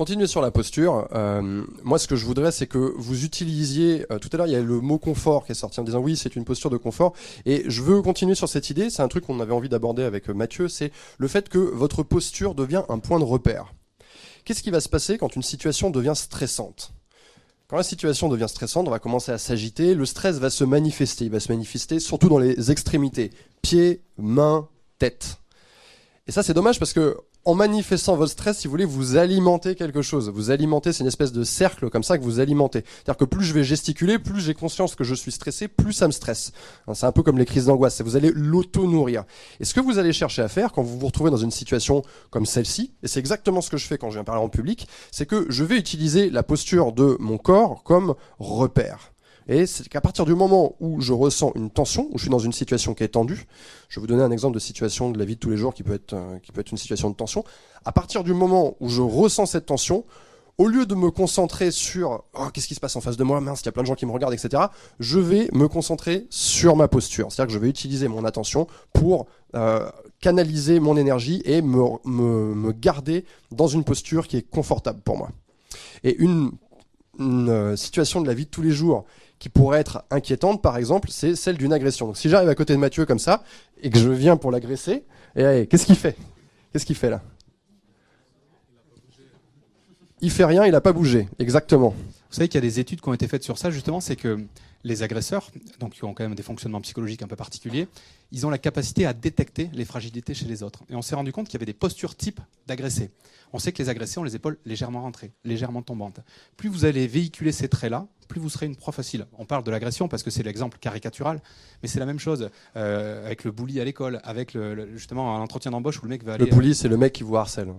continuer sur la posture, euh, moi ce que je voudrais c'est que vous utilisiez, euh, tout à l'heure il y a le mot confort qui est sorti en disant oui c'est une posture de confort, et je veux continuer sur cette idée, c'est un truc qu'on avait envie d'aborder avec euh, Mathieu, c'est le fait que votre posture devient un point de repère. Qu'est-ce qui va se passer quand une situation devient stressante? Quand la situation devient stressante, on va commencer à s'agiter, le stress va se manifester, il va se manifester surtout dans les extrémités, pieds, mains, tête. Et ça c'est dommage parce que en manifestant votre stress, si vous voulez, vous alimentez quelque chose. Vous alimentez, c'est une espèce de cercle comme ça que vous alimentez. C'est-à-dire que plus je vais gesticuler, plus j'ai conscience que je suis stressé, plus ça me stresse. Hein, c'est un peu comme les crises d'angoisse. Vous allez l'auto-nourrir. Et ce que vous allez chercher à faire quand vous vous retrouvez dans une situation comme celle-ci, et c'est exactement ce que je fais quand je viens parler en public, c'est que je vais utiliser la posture de mon corps comme repère. Et c'est qu'à partir du moment où je ressens une tension, où je suis dans une situation qui est tendue, je vais vous donner un exemple de situation de la vie de tous les jours qui peut être, euh, qui peut être une situation de tension. À partir du moment où je ressens cette tension, au lieu de me concentrer sur oh, qu'est-ce qui se passe en face de moi, mince, il y a plein de gens qui me regardent, etc., je vais me concentrer sur ma posture. C'est-à-dire que je vais utiliser mon attention pour euh, canaliser mon énergie et me, me, me garder dans une posture qui est confortable pour moi. Et une, une euh, situation de la vie de tous les jours qui pourrait être inquiétante, par exemple, c'est celle d'une agression. Donc si j'arrive à côté de Mathieu comme ça, et que je viens pour l'agresser, qu'est-ce qu'il fait? Qu'est-ce qu'il fait là? Il fait rien, il n'a pas bougé, exactement. Vous savez qu'il y a des études qui ont été faites sur ça, justement, c'est que les agresseurs, donc qui ont quand même des fonctionnements psychologiques un peu particuliers, ils ont la capacité à détecter les fragilités chez les autres. Et on s'est rendu compte qu'il y avait des postures types d'agressés. On sait que les agressés ont les épaules légèrement rentrées, légèrement tombantes. Plus vous allez véhiculer ces traits-là, plus vous serez une proie facile. On parle de l'agression parce que c'est l'exemple caricatural, mais c'est la même chose euh, avec le bully à l'école, avec le, justement un entretien d'embauche où le mec va aller. Le bully, c'est le mec qui vous harcèle.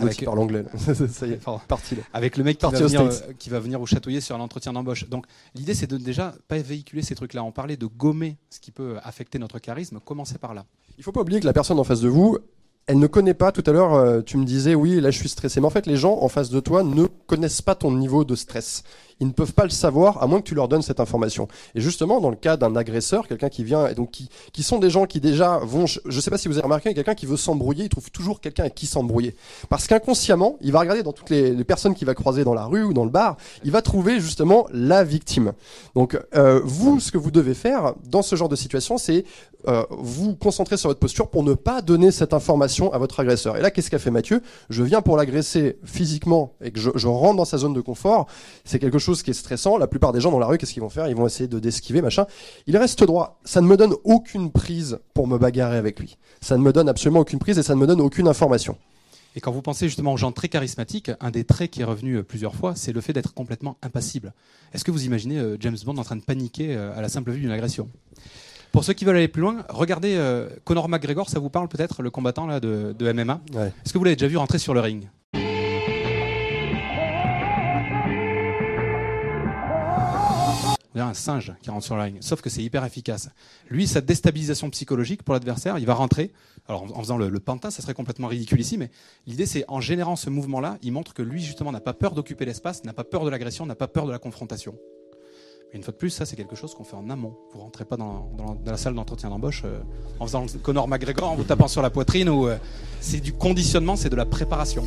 Avec, parle anglais. ça y est, parti Avec le mec qui va, venir, euh, qui va, venir, vous chatouiller sur un entretien d'embauche. Donc l'idée, c'est de déjà pas véhiculer ces trucs-là. On parlait de gommer ce qui peut affecter notre charisme. Commencez par là. Il faut pas oublier que la personne en face de vous, elle ne connaît pas, tout à l'heure, euh, tu me disais, oui, là je suis stressé. Mais en fait, les gens en face de toi ne connaissent pas ton niveau de stress. Ils ne peuvent pas le savoir à moins que tu leur donnes cette information. Et justement, dans le cas d'un agresseur, quelqu'un qui vient, et donc qui, qui sont des gens qui déjà vont, je ne sais pas si vous avez remarqué, quelqu'un qui veut s'embrouiller, il trouve toujours quelqu'un avec qui s'embrouiller. Parce qu'inconsciemment, il va regarder dans toutes les, personnes qu'il va croiser dans la rue ou dans le bar, il va trouver justement la victime. Donc, euh, vous, ce que vous devez faire dans ce genre de situation, c'est euh, vous concentrer sur votre posture pour ne pas donner cette information à votre agresseur. Et là, qu'est-ce qu'a fait Mathieu? Je viens pour l'agresser physiquement et que je rentre dans sa zone de confort. C'est quelque chose qui est stressant. La plupart des gens dans la rue, qu'est-ce qu'ils vont faire? Ils vont essayer de d'esquiver, machin. Il reste droit. Ça ne me donne aucune prise pour me bagarrer avec lui. Ça ne me donne absolument aucune prise et ça ne me donne aucune information. Et quand vous pensez justement aux gens très charismatiques, un des traits qui est revenu euh, plusieurs fois, c'est le fait d'être complètement impassible. Est-ce que vous imaginez euh, James Bond en train de paniquer à la simple vue d'une agression? Pour ceux qui veulent aller plus loin, regardez euh, Conor McGregor, ça vous parle peut-être, le combattant là, de, MMA Est-ce que vous l'avez déjà vu rentrer sur le ring? Vous un singe qui rentre sur le ring, sauf que c'est hyper efficace. Lui, sa déstabilisation psychologique pour l'adversaire, il va rentrer. Alors en faisant le, le, pantin, ça serait complètement ridicule ici, mais l'idée c'est en générant ce mouvement-là, il montre que lui justement n'a pas peur d'occuper l'espace, n'a pas peur de l'agression, n'a pas peur de la confrontation une fois de plus, ça c'est quelque chose qu'on fait en amont. Vous rentrez pas dans, la salle d'entretien d'embauche euh, en faisant le Conor McGregor, en vous tapant sur la poitrine. ou euh, c'est du conditionnement, c'est de la préparation.